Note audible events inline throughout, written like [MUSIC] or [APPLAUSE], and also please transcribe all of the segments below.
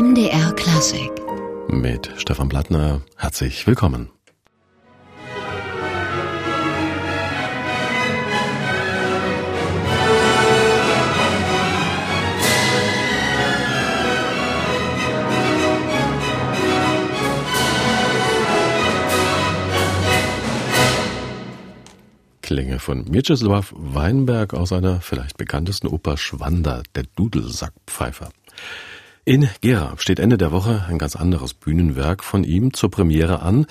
NDR Klassik. Mit Stefan Blattner. Herzlich willkommen. Klänge von Mieczysław Weinberg aus einer vielleicht bekanntesten Oper Schwander, der Dudelsackpfeifer. In Gera steht Ende der Woche ein ganz anderes Bühnenwerk von ihm zur Premiere an.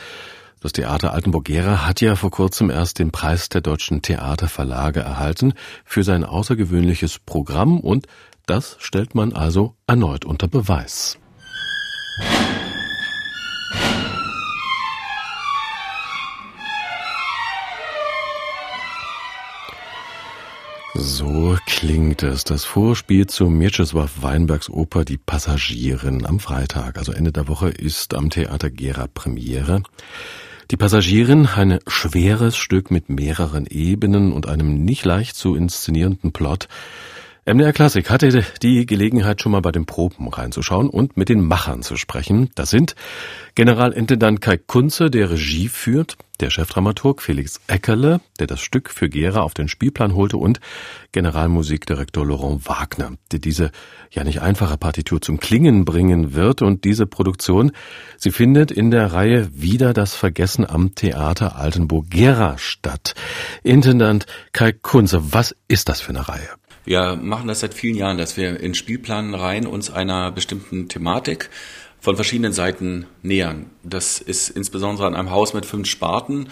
Das Theater Altenburg-Gera hat ja vor kurzem erst den Preis der deutschen Theaterverlage erhalten für sein außergewöhnliches Programm und das stellt man also erneut unter Beweis. So klingt es. Das Vorspiel zu Mieczysław Weinbergs Oper Die Passagierin am Freitag, also Ende der Woche, ist am Theater Gera Premiere. Die Passagierin, ein schweres Stück mit mehreren Ebenen und einem nicht leicht zu inszenierenden Plot, MDR Klassik hatte die Gelegenheit, schon mal bei den Proben reinzuschauen und mit den Machern zu sprechen. Das sind Generalintendant Kai Kunze, der Regie führt, der Chefdramaturg Felix Eckerle, der das Stück für Gera auf den Spielplan holte und Generalmusikdirektor Laurent Wagner, der diese ja nicht einfache Partitur zum Klingen bringen wird und diese Produktion, sie findet in der Reihe Wieder das Vergessen am Theater Altenburg-Gera statt. Intendant Kai Kunze, was ist das für eine Reihe? Wir machen das seit vielen Jahren, dass wir in Spielplanreihen uns einer bestimmten Thematik von verschiedenen Seiten nähern. Das ist insbesondere an einem Haus mit fünf Sparten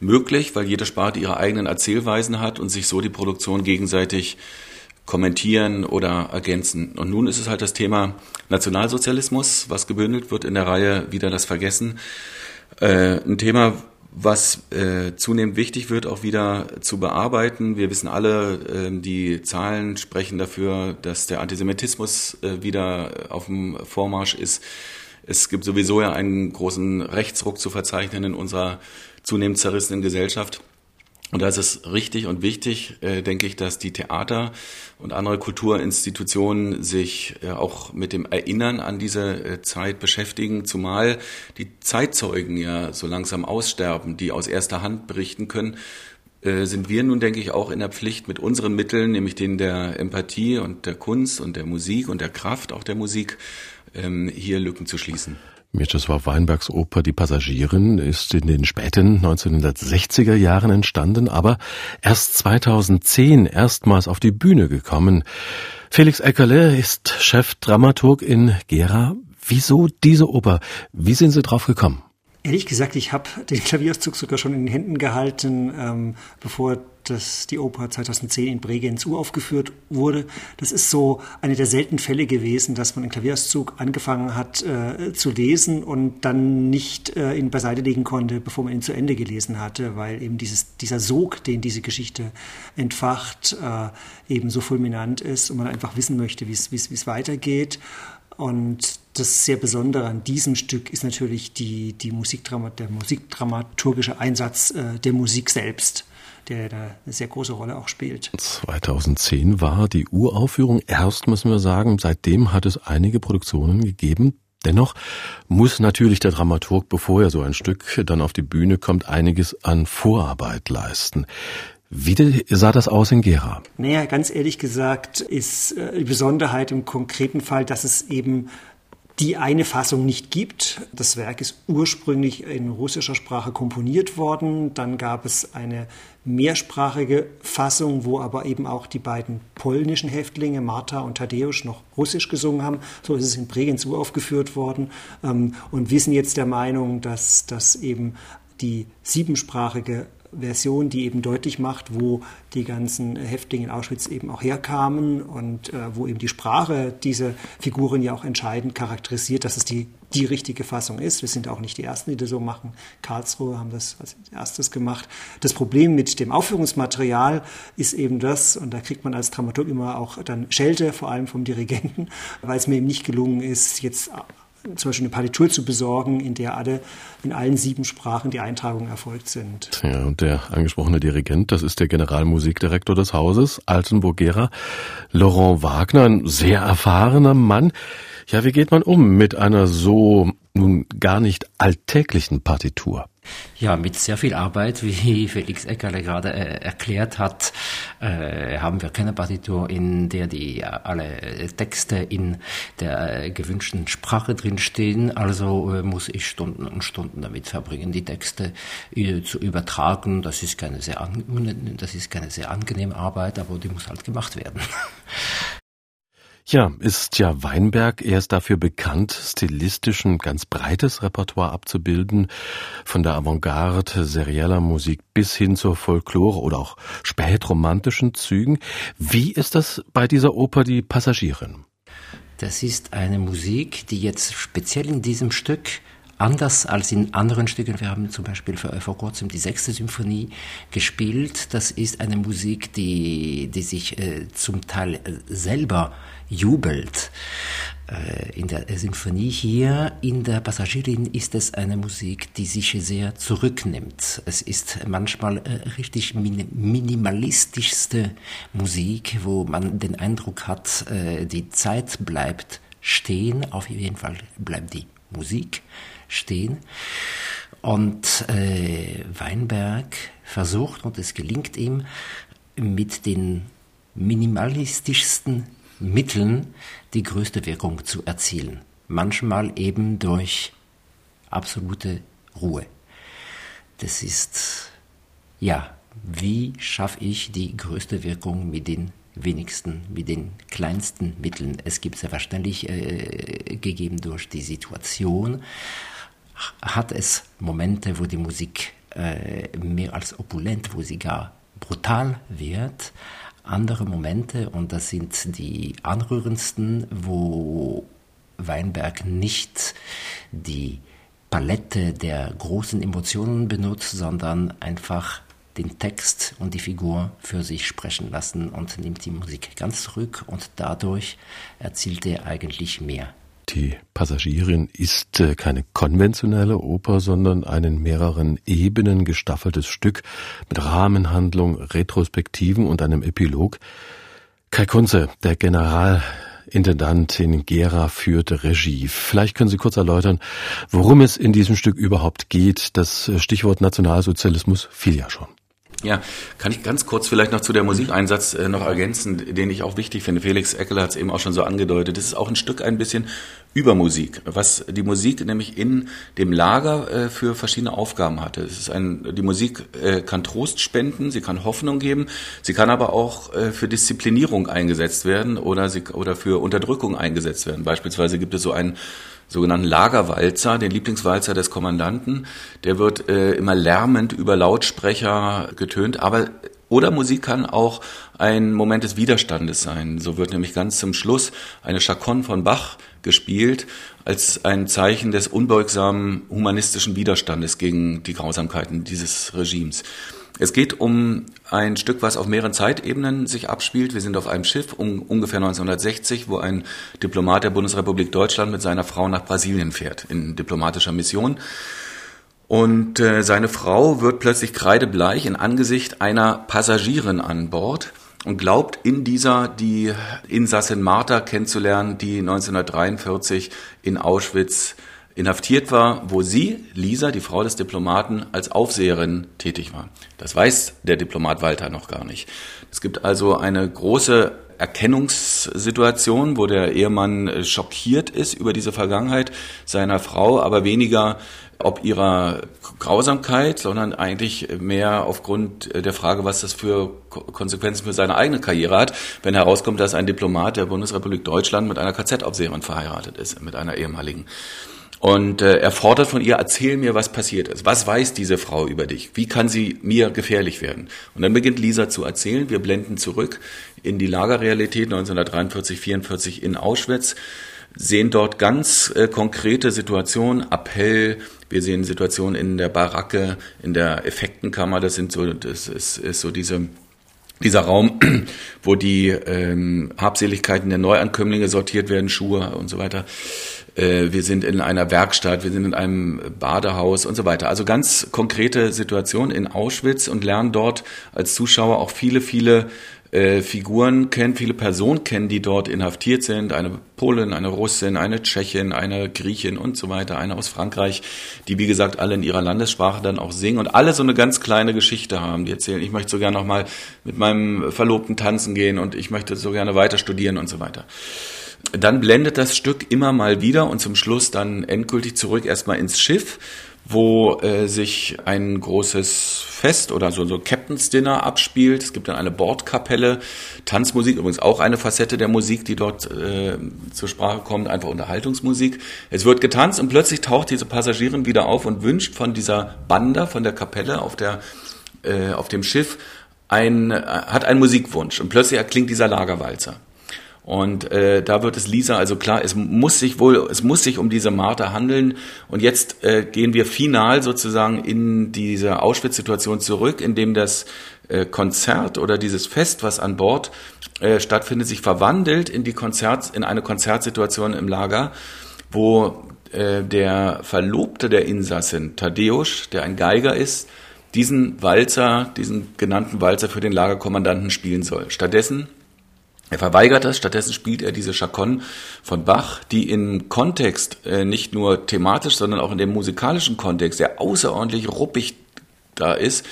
möglich, weil jede Sparte ihre eigenen Erzählweisen hat und sich so die Produktion gegenseitig kommentieren oder ergänzen. Und nun ist es halt das Thema Nationalsozialismus, was gebündelt wird in der Reihe Wieder das Vergessen. Äh, ein Thema, was äh, zunehmend wichtig wird, auch wieder zu bearbeiten. Wir wissen alle, äh, die Zahlen sprechen dafür, dass der Antisemitismus äh, wieder auf dem Vormarsch ist. Es gibt sowieso ja einen großen Rechtsruck zu verzeichnen in unserer zunehmend zerrissenen Gesellschaft. Und da ist es richtig und wichtig, äh, denke ich, dass die Theater und andere Kulturinstitutionen sich äh, auch mit dem Erinnern an diese äh, Zeit beschäftigen, zumal die Zeitzeugen ja so langsam aussterben, die aus erster Hand berichten können sind wir nun, denke ich, auch in der Pflicht mit unseren Mitteln, nämlich denen der Empathie und der Kunst und der Musik und der Kraft auch der Musik, ähm, hier Lücken zu schließen. Mieczysław Weinbergs Oper Die Passagierin ist in den späten 1960er Jahren entstanden, aber erst 2010 erstmals auf die Bühne gekommen. Felix Eckerle ist Chefdramaturg in Gera. Wieso diese Oper? Wie sind Sie drauf gekommen? Ehrlich gesagt, ich habe den Klavierzug sogar schon in den Händen gehalten, ähm, bevor das, die Oper 2010 in Bregenz uraufgeführt wurde. Das ist so eine der seltenen Fälle gewesen, dass man einen Klavierzug angefangen hat äh, zu lesen und dann nicht äh, ihn beiseite legen konnte, bevor man ihn zu Ende gelesen hatte, weil eben dieses, dieser Sog, den diese Geschichte entfacht, äh, eben so fulminant ist und man einfach wissen möchte, wie es weitergeht. Und das sehr Besondere an diesem Stück ist natürlich die, die Musikdrama, der musikdramaturgische Einsatz äh, der Musik selbst, der da eine sehr große Rolle auch spielt. 2010 war die Uraufführung erst, müssen wir sagen. Seitdem hat es einige Produktionen gegeben. Dennoch muss natürlich der Dramaturg, bevor er so ein Stück dann auf die Bühne kommt, einiges an Vorarbeit leisten. Wie sah das aus in Gera? Naja, ganz ehrlich gesagt ist äh, die Besonderheit im konkreten Fall, dass es eben die eine Fassung nicht gibt. Das Werk ist ursprünglich in russischer Sprache komponiert worden. Dann gab es eine mehrsprachige Fassung, wo aber eben auch die beiden polnischen Häftlinge, Martha und Tadeusz, noch Russisch gesungen haben. So ist es in Bregenz uraufgeführt worden. Ähm, und wir sind jetzt der Meinung, dass das eben die siebensprachige Version, die eben deutlich macht, wo die ganzen Häftlinge in Auschwitz eben auch herkamen und äh, wo eben die Sprache diese Figuren ja auch entscheidend charakterisiert, dass es die, die richtige Fassung ist. Wir sind auch nicht die Ersten, die das so machen. Karlsruhe haben das als erstes gemacht. Das Problem mit dem Aufführungsmaterial ist eben das, und da kriegt man als Dramaturg immer auch dann Schelte, vor allem vom Dirigenten, weil es mir eben nicht gelungen ist, jetzt zum Beispiel eine Partitur zu besorgen, in der alle in allen sieben Sprachen die Eintragungen erfolgt sind. Ja, und der angesprochene Dirigent, das ist der Generalmusikdirektor des Hauses, Altenburg-Gera, Laurent Wagner, ein sehr erfahrener Mann. Ja, wie geht man um mit einer so nun gar nicht alltäglichen Partitur? Ja, mit sehr viel Arbeit, wie [LAUGHS] Felix Eckerle gerade äh, erklärt hat, äh, haben wir keine Partitur, in der die äh, alle Texte in der äh, gewünschten Sprache drinstehen. Also äh, muss ich Stunden und Stunden damit verbringen, die Texte äh, zu übertragen. Das ist keine sehr, das ist keine sehr angenehme Arbeit, aber die muss halt gemacht werden. [LAUGHS] Ja, ist ja Weinberg erst dafür bekannt, stilistisch ein ganz breites Repertoire abzubilden, von der Avantgarde, serieller Musik bis hin zur Folklore oder auch spätromantischen Zügen. Wie ist das bei dieser Oper Die Passagierin? Das ist eine Musik, die jetzt speziell in diesem Stück anders als in anderen Stücken. Wir haben zum Beispiel vor, vor kurzem die sechste Symphonie gespielt. Das ist eine Musik, die, die sich äh, zum Teil äh, selber jubelt. Äh, in der Sinfonie hier, in der Passagierin ist es eine Musik, die sich sehr zurücknimmt. Es ist manchmal äh, richtig minimalistischste Musik, wo man den Eindruck hat, äh, die Zeit bleibt stehen, auf jeden Fall bleibt die Musik stehen. Und äh, Weinberg versucht, und es gelingt ihm, mit den minimalistischsten Mitteln die größte Wirkung zu erzielen. Manchmal eben durch absolute Ruhe. Das ist, ja, wie schaffe ich die größte Wirkung mit den wenigsten, mit den kleinsten Mitteln? Es gibt selbstverständlich, äh, gegeben durch die Situation, hat es Momente, wo die Musik äh, mehr als opulent, wo sie gar brutal wird, andere Momente, und das sind die anrührendsten, wo Weinberg nicht die Palette der großen Emotionen benutzt, sondern einfach den Text und die Figur für sich sprechen lassen und nimmt die Musik ganz zurück und dadurch erzielt er eigentlich mehr. Die Passagierin ist äh, keine konventionelle Oper, sondern ein in mehreren Ebenen gestaffeltes Stück mit Rahmenhandlung, Retrospektiven und einem Epilog. Kai Kunze, der Generalintendant in Gera führte Regie. Vielleicht können Sie kurz erläutern, worum es in diesem Stück überhaupt geht. Das Stichwort Nationalsozialismus fiel ja schon. Ja, kann ich ganz kurz vielleicht noch zu der Musikeinsatz äh, noch ergänzen, den ich auch wichtig finde. Felix Eckel hat es eben auch schon so angedeutet. Es ist auch ein Stück ein bisschen über Musik, was die Musik nämlich in dem Lager äh, für verschiedene Aufgaben hatte. Es ist ein, die Musik äh, kann Trost spenden, sie kann Hoffnung geben, sie kann aber auch äh, für Disziplinierung eingesetzt werden oder, sie, oder für Unterdrückung eingesetzt werden. Beispielsweise gibt es so einen sogenannten Lagerwalzer, den Lieblingswalzer des Kommandanten. Der wird äh, immer lärmend über Lautsprecher getönt, aber oder Musik kann auch ein Moment des Widerstandes sein. So wird nämlich ganz zum Schluss eine Chaconne von Bach gespielt als ein Zeichen des unbeugsamen humanistischen Widerstandes gegen die Grausamkeiten dieses Regimes. Es geht um ein Stück, was auf mehreren Zeitebenen sich abspielt. Wir sind auf einem Schiff um ungefähr 1960, wo ein Diplomat der Bundesrepublik Deutschland mit seiner Frau nach Brasilien fährt in diplomatischer Mission. Und äh, seine Frau wird plötzlich kreidebleich in Angesicht einer Passagierin an Bord und glaubt in dieser die Insassin Martha kennenzulernen, die 1943 in Auschwitz inhaftiert war, wo sie, Lisa, die Frau des Diplomaten, als Aufseherin tätig war. Das weiß der Diplomat Walter noch gar nicht. Es gibt also eine große Erkennungssituation, wo der Ehemann schockiert ist über diese Vergangenheit seiner Frau, aber weniger ob ihrer Grausamkeit, sondern eigentlich mehr aufgrund der Frage, was das für Konsequenzen für seine eigene Karriere hat, wenn herauskommt, dass ein Diplomat der Bundesrepublik Deutschland mit einer KZ-Aufseherin verheiratet ist, mit einer ehemaligen. Und äh, er fordert von ihr, erzähl mir, was passiert ist. Was weiß diese Frau über dich? Wie kann sie mir gefährlich werden? Und dann beginnt Lisa zu erzählen. Wir blenden zurück in die Lagerrealität 1943, 44 in Auschwitz, sehen dort ganz äh, konkrete Situationen, Appell, wir sehen Situationen in der Baracke, in der Effektenkammer, das sind so, das ist, ist so diese dieser Raum, [CLEARS THROAT] wo die ähm, Habseligkeiten der Neuankömmlinge sortiert werden, Schuhe und so weiter. Äh, wir sind in einer Werkstatt, wir sind in einem Badehaus und so weiter. Also ganz konkrete Situationen in Auschwitz und lernen dort als Zuschauer auch viele, viele äh, Figuren kennen, viele Personen kennen, die dort inhaftiert sind. Eine Polin, eine Russin, eine Tschechin, eine Griechin und so weiter, eine aus Frankreich, die wie gesagt alle in ihrer Landessprache dann auch singen und alle so eine ganz kleine Geschichte haben. Die erzählen, ich möchte so gerne noch mal mit meinem Verlobten tanzen gehen und ich möchte so gerne weiter studieren und so weiter. Dann blendet das Stück immer mal wieder und zum Schluss dann endgültig zurück erstmal ins Schiff wo äh, sich ein großes Fest oder so, so Captain's Dinner abspielt. Es gibt dann eine Bordkapelle, Tanzmusik, übrigens auch eine Facette der Musik, die dort äh, zur Sprache kommt, einfach Unterhaltungsmusik. Es wird getanzt und plötzlich taucht diese Passagierin wieder auf und wünscht von dieser Banda, von der Kapelle auf, der, äh, auf dem Schiff, ein, äh, hat einen Musikwunsch und plötzlich erklingt dieser Lagerwalzer. Und äh, da wird es Lisa also klar, es muss sich wohl, es muss sich um diese Martha handeln. Und jetzt äh, gehen wir final sozusagen in diese Auschwitz-Situation zurück, indem das äh, Konzert oder dieses Fest, was an Bord äh, stattfindet, sich verwandelt in die Konzert, in eine Konzertsituation im Lager, wo äh, der Verlobte der Insassin, Tadeusz, der ein Geiger ist, diesen Walzer, diesen genannten Walzer für den Lagerkommandanten spielen soll. Stattdessen er verweigert das, stattdessen spielt er diese Chaconne von Bach, die im Kontext äh, nicht nur thematisch, sondern auch in dem musikalischen Kontext, der außerordentlich ruppig da ist,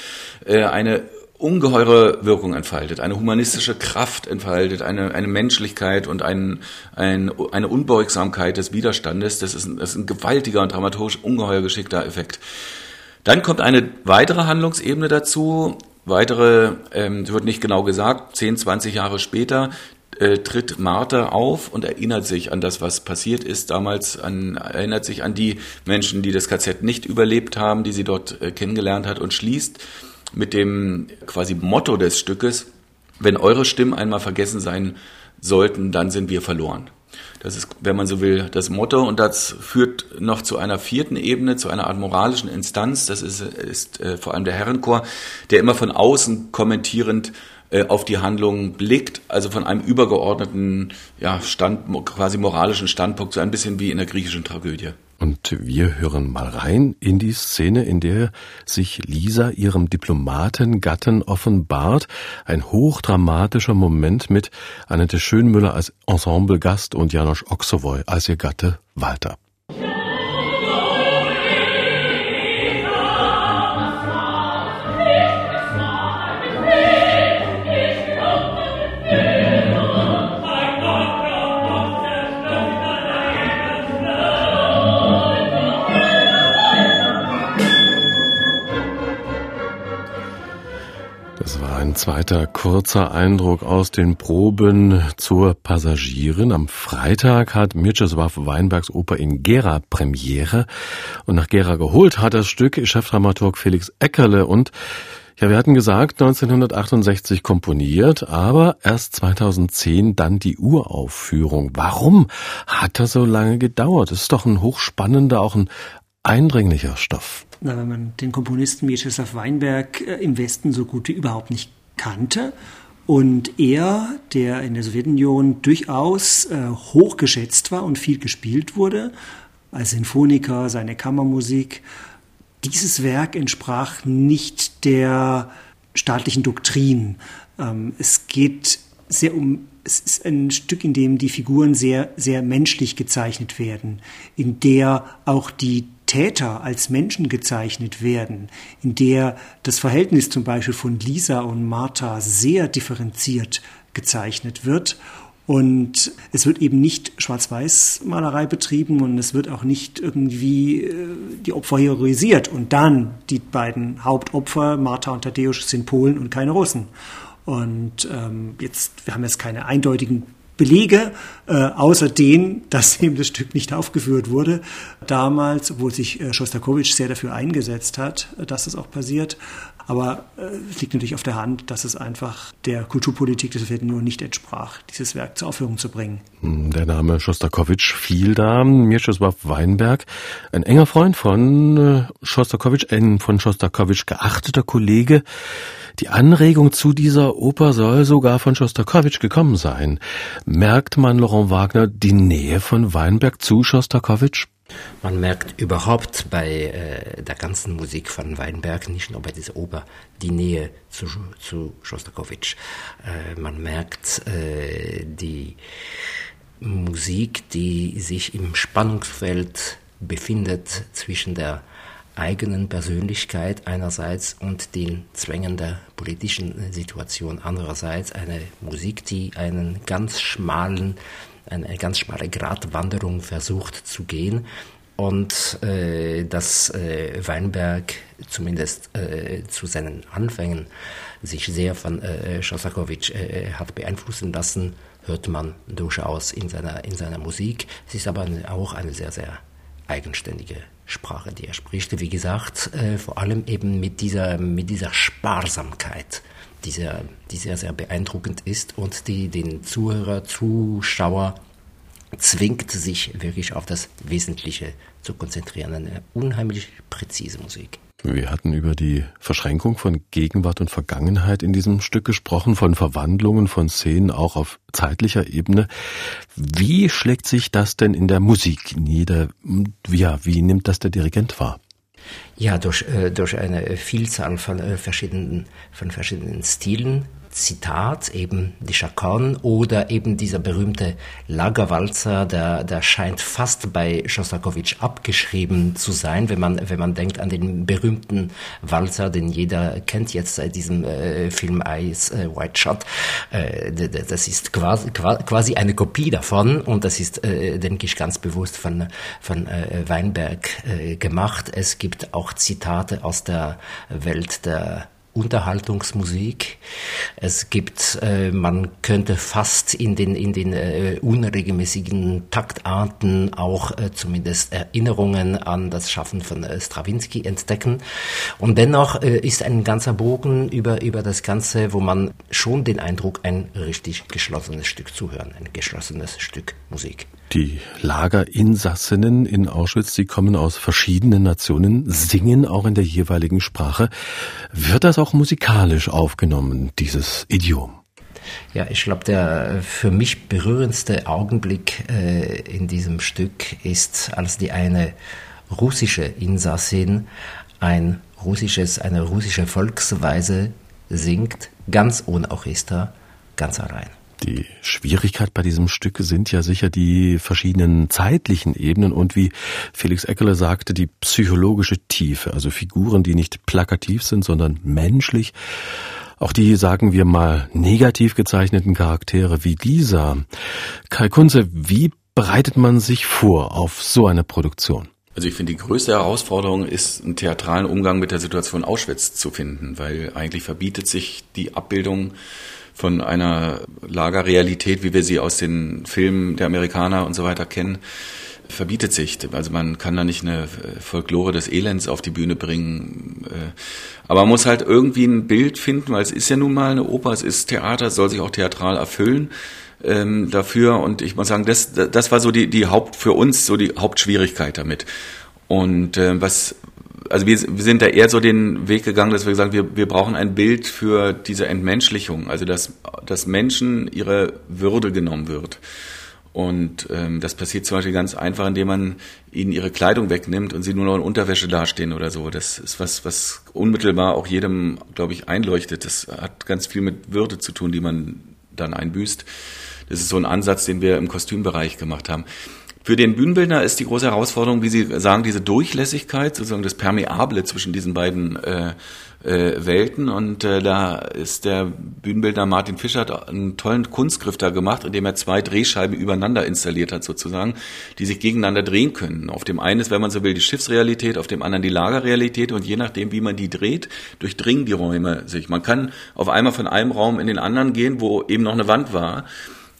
äh, eine ungeheure Wirkung entfaltet, eine humanistische Kraft entfaltet, eine, eine Menschlichkeit und ein, ein, eine Unbeugsamkeit des Widerstandes. Das ist, ein, das ist ein gewaltiger und dramaturgisch ungeheuer geschickter Effekt. Dann kommt eine weitere Handlungsebene dazu, Weitere, ähm, wird nicht genau gesagt, 10, 20 Jahre später äh, tritt Martha auf und erinnert sich an das, was passiert ist damals, an, erinnert sich an die Menschen, die das KZ nicht überlebt haben, die sie dort äh, kennengelernt hat und schließt mit dem quasi Motto des Stückes, wenn eure Stimmen einmal vergessen sein sollten, dann sind wir verloren. Das ist, wenn man so will, das Motto. Und das führt noch zu einer vierten Ebene, zu einer Art moralischen Instanz. Das ist, ist äh, vor allem der Herrenchor, der immer von außen kommentierend äh, auf die Handlung blickt, also von einem übergeordneten, ja, Stand, quasi moralischen Standpunkt, so ein bisschen wie in der griechischen Tragödie. Und wir hören mal rein in die Szene, in der sich Lisa ihrem Diplomatengatten offenbart. Ein hochdramatischer Moment mit Annette Schönmüller als Ensemblegast und Janosch Oksowoy als ihr Gatte Walter. Zweiter kurzer Eindruck aus den Proben zur Passagierin. Am Freitag hat Mieczysław Weinbergs Oper in Gera Premiere. Und nach Gera geholt hat das Stück Chefdramaturg Felix Eckerle und ja, wir hatten gesagt, 1968 komponiert, aber erst 2010 dann die Uraufführung. Warum hat das so lange gedauert? Das ist doch ein hochspannender, auch ein eindringlicher Stoff. Na, wenn man den Komponisten Mieczysław Weinberg äh, im Westen so gut wie überhaupt nicht kannte und er, der in der Sowjetunion durchaus äh, hoch geschätzt war und viel gespielt wurde, als Sinfoniker, seine Kammermusik, dieses Werk entsprach nicht der staatlichen Doktrin. Ähm, es geht sehr um, es ist ein Stück, in dem die Figuren sehr, sehr menschlich gezeichnet werden, in der auch die Täter als Menschen gezeichnet werden, in der das Verhältnis zum Beispiel von Lisa und Martha sehr differenziert gezeichnet wird. Und es wird eben nicht Schwarz-Weiß-Malerei betrieben und es wird auch nicht irgendwie äh, die Opfer heroisiert. Und dann die beiden Hauptopfer, Martha und Tadeusz, sind Polen und keine Russen. Und ähm, jetzt, wir haben jetzt keine eindeutigen Belege, äh, außer denen, dass [LAUGHS] eben das Stück nicht aufgeführt wurde. Damals, obwohl sich äh, Schostakowitsch sehr dafür eingesetzt hat, äh, dass das auch passiert. Aber äh, es liegt natürlich auf der Hand, dass es einfach der Kulturpolitik des Sowjetunion nicht entsprach, dieses Werk zur Aufführung zu bringen. Hm, der Name Schostakowitsch fiel da. Mieczysław Weinberg, ein enger Freund von äh, Schostakowitsch, ein von Schostakowitsch geachteter Kollege. Die Anregung zu dieser Oper soll sogar von Schostakowitsch gekommen sein. Merkt man Laurent Wagner die Nähe von Weinberg zu Schostakowitsch? Man merkt überhaupt bei äh, der ganzen Musik von Weinberg, nicht nur bei dieser Oper, die Nähe zu, zu Schostakowitsch. Äh, man merkt äh, die Musik, die sich im Spannungsfeld befindet zwischen der eigenen Persönlichkeit einerseits und den Zwängen der politischen Situation andererseits. Eine Musik, die einen ganz schmalen, eine ganz schmale Gratwanderung versucht zu gehen und äh, dass äh, Weinberg zumindest äh, zu seinen Anfängen sich sehr von äh, Schostakowitsch äh, hat beeinflussen lassen, hört man durchaus in seiner, in seiner Musik. Es ist aber auch eine sehr, sehr eigenständige Sprache, die er spricht. Wie gesagt, äh, vor allem eben mit dieser, mit dieser Sparsamkeit, die sehr, die sehr, sehr beeindruckend ist und die den Zuhörer, Zuschauer zwingt, sich wirklich auf das Wesentliche zu konzentrieren. Eine unheimlich präzise Musik. Wir hatten über die Verschränkung von Gegenwart und Vergangenheit in diesem Stück gesprochen, von Verwandlungen von Szenen auch auf zeitlicher Ebene. Wie schlägt sich das denn in der Musik nieder? Ja, wie nimmt das der Dirigent wahr? Ja, durch, äh, durch eine Vielzahl von äh, verschiedenen, von verschiedenen Stilen, Zitat, eben die Chaconne oder eben dieser berühmte Lagerwalzer, der, der scheint fast bei Schostakowitsch abgeschrieben zu sein, wenn man, wenn man denkt an den berühmten Walzer, den jeder kennt jetzt seit diesem äh, Film Ice äh, White Shot. Äh, das ist quasi, quasi eine Kopie davon und das ist, äh, denke ich, ganz bewusst von, von äh, Weinberg äh, gemacht. Es gibt auch Zitate aus der Welt der Unterhaltungsmusik. Es gibt, äh, man könnte fast in den, in den äh, unregelmäßigen Taktarten auch äh, zumindest Erinnerungen an das Schaffen von äh, Stravinsky entdecken. Und dennoch äh, ist ein ganzer Bogen über, über das Ganze, wo man schon den Eindruck, ein richtig geschlossenes Stück zu hören, ein geschlossenes Stück Musik. Die Lagerinsassinnen in Auschwitz, die kommen aus verschiedenen Nationen, singen auch in der jeweiligen Sprache. Wird das auch musikalisch aufgenommen, dieses Idiom? Ja, ich glaube, der für mich berührendste Augenblick äh, in diesem Stück ist, als die eine russische Insassin ein russisches, eine russische Volksweise singt, ganz ohne Orchester, ganz allein. Die Schwierigkeit bei diesem Stück sind ja sicher die verschiedenen zeitlichen Ebenen und wie Felix Eckerle sagte, die psychologische Tiefe, also Figuren, die nicht plakativ sind, sondern menschlich. Auch die, sagen wir mal, negativ gezeichneten Charaktere wie Lisa. Kai Kunze, wie bereitet man sich vor auf so eine Produktion? Also ich finde, die größte Herausforderung ist, einen theatralen Umgang mit der Situation Auschwitz zu finden, weil eigentlich verbietet sich die Abbildung von einer Lagerrealität, wie wir sie aus den Filmen der Amerikaner und so weiter kennen, verbietet sich. Also man kann da nicht eine Folklore des Elends auf die Bühne bringen. Äh, aber man muss halt irgendwie ein Bild finden, weil es ist ja nun mal eine Oper, es ist Theater, es soll sich auch theatral erfüllen ähm, dafür. Und ich muss sagen, das, das war so die, die Haupt, für uns so die Hauptschwierigkeit damit. Und äh, was, also wir, wir sind da eher so den Weg gegangen, dass wir gesagt haben, wir, wir brauchen ein Bild für diese Entmenschlichung, also dass, dass Menschen ihre Würde genommen wird. Und ähm, das passiert zum Beispiel ganz einfach, indem man ihnen ihre Kleidung wegnimmt und sie nur noch in Unterwäsche dastehen oder so. Das ist was, was unmittelbar auch jedem, glaube ich, einleuchtet. Das hat ganz viel mit Würde zu tun, die man dann einbüßt. Das ist so ein Ansatz, den wir im Kostümbereich gemacht haben. Für den Bühnenbildner ist die große Herausforderung, wie Sie sagen, diese Durchlässigkeit, sozusagen das Permeable zwischen diesen beiden äh, äh, Welten. Und äh, da ist der Bühnenbildner Martin Fischer hat einen tollen Kunstgriff da gemacht, indem er zwei Drehscheiben übereinander installiert hat, sozusagen, die sich gegeneinander drehen können. Auf dem einen ist, wenn man so will, die Schiffsrealität, auf dem anderen die Lagerrealität und je nachdem, wie man die dreht, durchdringen die Räume sich. Man kann auf einmal von einem Raum in den anderen gehen, wo eben noch eine Wand war.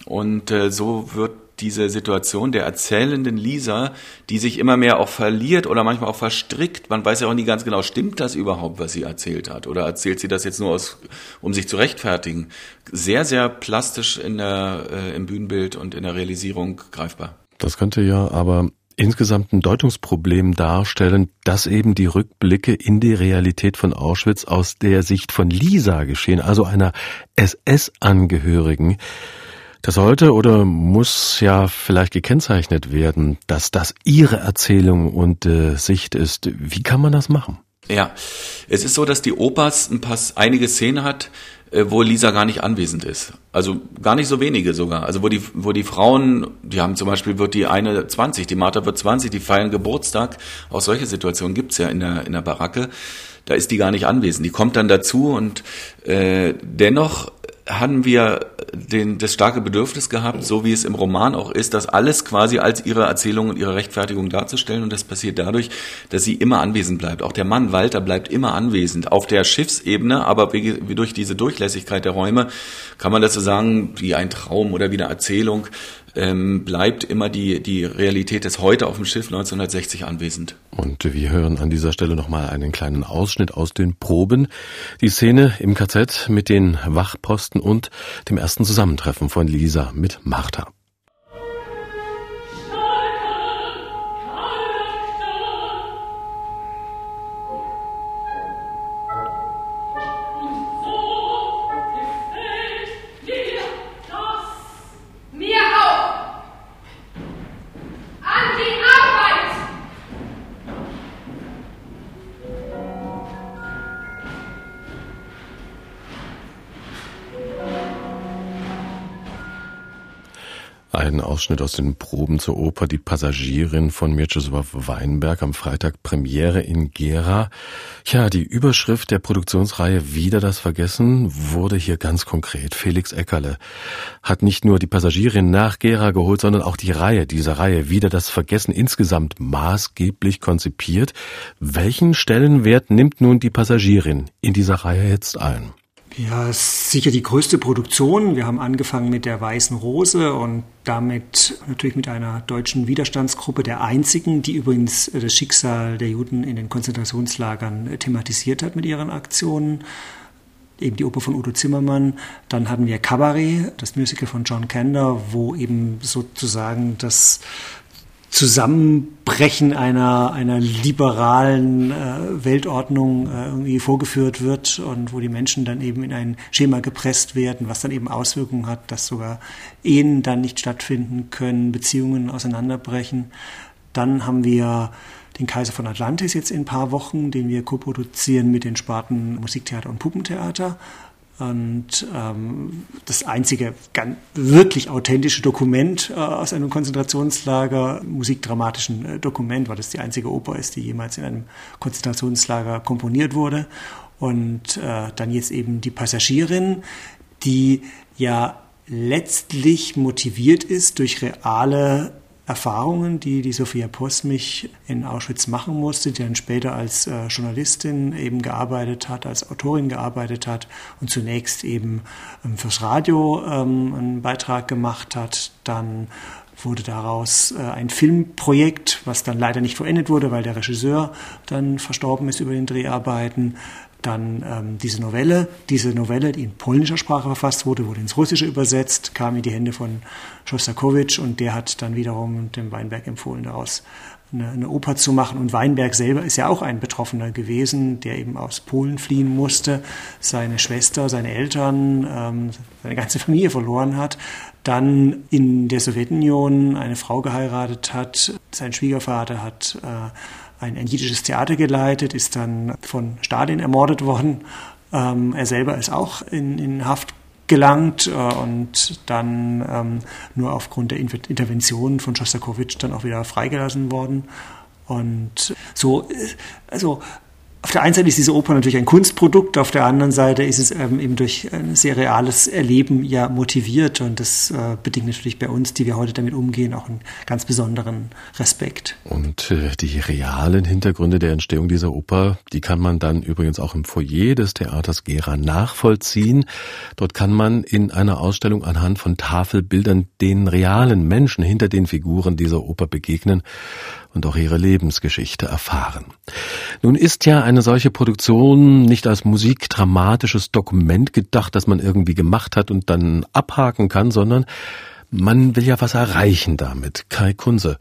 Und äh, so wird diese Situation der erzählenden Lisa, die sich immer mehr auch verliert oder manchmal auch verstrickt. Man weiß ja auch nie ganz genau, stimmt das überhaupt, was sie erzählt hat? Oder erzählt sie das jetzt nur aus, um sich zu rechtfertigen? Sehr, sehr plastisch in der, äh, im Bühnenbild und in der Realisierung greifbar. Das könnte ja aber insgesamt ein Deutungsproblem darstellen, dass eben die Rückblicke in die Realität von Auschwitz aus der Sicht von Lisa geschehen, also einer SS-Angehörigen. Das sollte oder muss ja vielleicht gekennzeichnet werden, dass das Ihre Erzählung und äh, Sicht ist. Wie kann man das machen? Ja, es ist so, dass die Opas ein paar, einige Szenen hat, äh, wo Lisa gar nicht anwesend ist. Also gar nicht so wenige sogar. Also wo die, wo die Frauen, die haben zum Beispiel, wird die eine 20, die Martha wird 20, die feiern Geburtstag. Auch solche Situationen gibt's ja in der, in der Baracke. Da ist die gar nicht anwesend. Die kommt dann dazu und äh, dennoch haben wir den, das starke Bedürfnis gehabt, so wie es im Roman auch ist, das alles quasi als ihre Erzählung und ihre Rechtfertigung darzustellen. Und das passiert dadurch, dass sie immer anwesend bleibt. Auch der Mann Walter bleibt immer anwesend. Auf der Schiffsebene, aber wie, wie durch diese Durchlässigkeit der Räume, kann man so sagen, wie ein Traum oder wie eine Erzählung ähm, bleibt immer die, die Realität des Heute auf dem Schiff 1960 anwesend. Und wir hören an dieser Stelle nochmal einen kleinen Ausschnitt aus den Proben. Die Szene im KZ mit den Wachposten und dem ersten Zusammentreffen von Lisa mit Martha. Ausschnitt aus den Proben zur Oper Die Passagierin von Mieczysław Weinberg am Freitag Premiere in Gera. Ja, die Überschrift der Produktionsreihe Wieder das Vergessen wurde hier ganz konkret. Felix Eckerle hat nicht nur die Passagierin nach Gera geholt, sondern auch die Reihe dieser Reihe Wieder das Vergessen insgesamt maßgeblich konzipiert. Welchen Stellenwert nimmt nun die Passagierin in dieser Reihe jetzt ein? Ja, ist sicher die größte Produktion. Wir haben angefangen mit der Weißen Rose und damit natürlich mit einer deutschen Widerstandsgruppe, der einzigen, die übrigens das Schicksal der Juden in den Konzentrationslagern thematisiert hat mit ihren Aktionen. Eben die Oper von Udo Zimmermann. Dann hatten wir Cabaret, das Musical von John Kander, wo eben sozusagen das Zusammenbrechen einer, einer liberalen äh, Weltordnung äh, irgendwie vorgeführt wird und wo die Menschen dann eben in ein Schema gepresst werden, was dann eben Auswirkungen hat, dass sogar Ehen dann nicht stattfinden können, Beziehungen auseinanderbrechen. Dann haben wir den Kaiser von Atlantis jetzt in ein paar Wochen, den wir koproduzieren mit den Sparten Musiktheater und Puppentheater. Und ähm, das einzige ganz, wirklich authentische Dokument äh, aus einem Konzentrationslager, musikdramatischen äh, Dokument, weil das die einzige Oper ist, die jemals in einem Konzentrationslager komponiert wurde. Und äh, dann jetzt eben die Passagierin, die ja letztlich motiviert ist durch reale Erfahrungen, die die Sophia Post mich in Auschwitz machen musste, die dann später als äh, Journalistin eben gearbeitet hat, als Autorin gearbeitet hat und zunächst eben ähm, fürs Radio ähm, einen Beitrag gemacht hat, dann wurde daraus äh, ein Filmprojekt, was dann leider nicht vollendet wurde, weil der Regisseur dann verstorben ist über den Dreharbeiten. Dann ähm, diese Novelle, diese Novelle, die in polnischer Sprache verfasst wurde, wurde ins Russische übersetzt, kam in die Hände von Schostakowitsch und der hat dann wiederum dem Weinberg empfohlen, daraus eine, eine Oper zu machen. Und Weinberg selber ist ja auch ein Betroffener gewesen, der eben aus Polen fliehen musste, seine Schwester, seine Eltern, ähm, seine ganze Familie verloren hat, dann in der Sowjetunion eine Frau geheiratet hat, sein Schwiegervater hat äh, ein, ein jiddisches Theater geleitet, ist dann von Stalin ermordet worden. Ähm, er selber ist auch in, in Haft gelangt äh, und dann ähm, nur aufgrund der Intervention von Schostakowitsch dann auch wieder freigelassen worden. Und so, äh, also auf der einen Seite ist diese Oper natürlich ein Kunstprodukt, auf der anderen Seite ist es ähm, eben durch ein sehr reales Erleben ja motiviert und das äh, bedingt natürlich bei uns, die wir heute damit umgehen, auch einen ganz besonderen Respekt. Und äh, die realen Hintergründe der Entstehung dieser Oper, die kann man dann übrigens auch im Foyer des Theaters Gera nachvollziehen. Dort kann man in einer Ausstellung anhand von Tafelbildern den realen Menschen hinter den Figuren dieser Oper begegnen und auch ihre Lebensgeschichte erfahren. Nun ist ja eine solche Produktion nicht als musikdramatisches Dokument gedacht, das man irgendwie gemacht hat und dann abhaken kann, sondern man will ja was erreichen damit. Kai Kunze,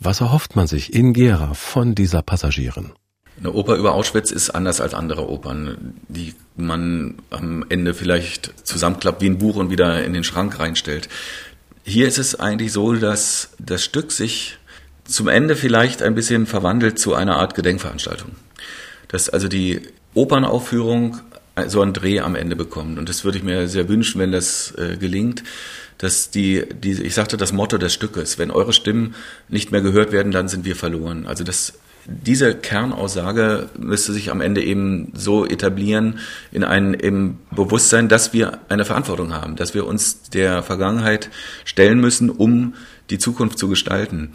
was erhofft man sich in Gera von dieser Passagierin? Eine Oper über Auschwitz ist anders als andere Opern, die man am Ende vielleicht zusammenklappt wie ein Buch und wieder in den Schrank reinstellt. Hier ist es eigentlich so, dass das Stück sich zum Ende vielleicht ein bisschen verwandelt zu einer Art Gedenkveranstaltung. Dass also die Opernaufführung so einen Dreh am Ende bekommt. Und das würde ich mir sehr wünschen, wenn das äh, gelingt, dass die, die, ich sagte, das Motto des Stückes, wenn eure Stimmen nicht mehr gehört werden, dann sind wir verloren. Also das diese Kernaussage müsste sich am Ende eben so etablieren in ein im Bewusstsein, dass wir eine Verantwortung haben, dass wir uns der Vergangenheit stellen müssen, um die Zukunft zu gestalten.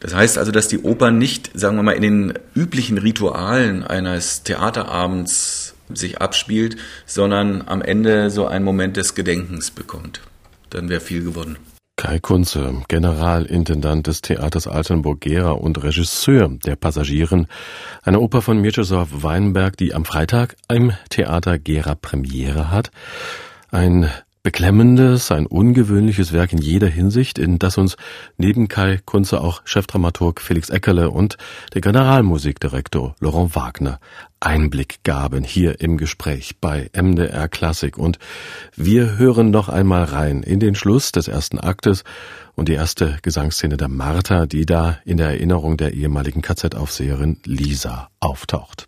Das heißt also, dass die Oper nicht, sagen wir mal, in den üblichen Ritualen eines Theaterabends sich abspielt, sondern am Ende so einen Moment des Gedenkens bekommt. Dann wäre viel gewonnen. Kai Kunze, Generalintendant des Theaters Altenburg-Gera und Regisseur der Passagieren, eine Oper von Mieczysław Weinberg, die am Freitag im Theater Gera Premiere hat. Ein beklemmendes, ein ungewöhnliches Werk in jeder Hinsicht, in das uns neben Kai Kunze auch Chefdramaturg Felix Eckerle und der Generalmusikdirektor Laurent Wagner Einblick gaben hier im Gespräch bei MDR Klassik. Und wir hören noch einmal rein in den Schluss des ersten Aktes und die erste Gesangsszene der Martha, die da in der Erinnerung der ehemaligen KZ-Aufseherin Lisa auftaucht.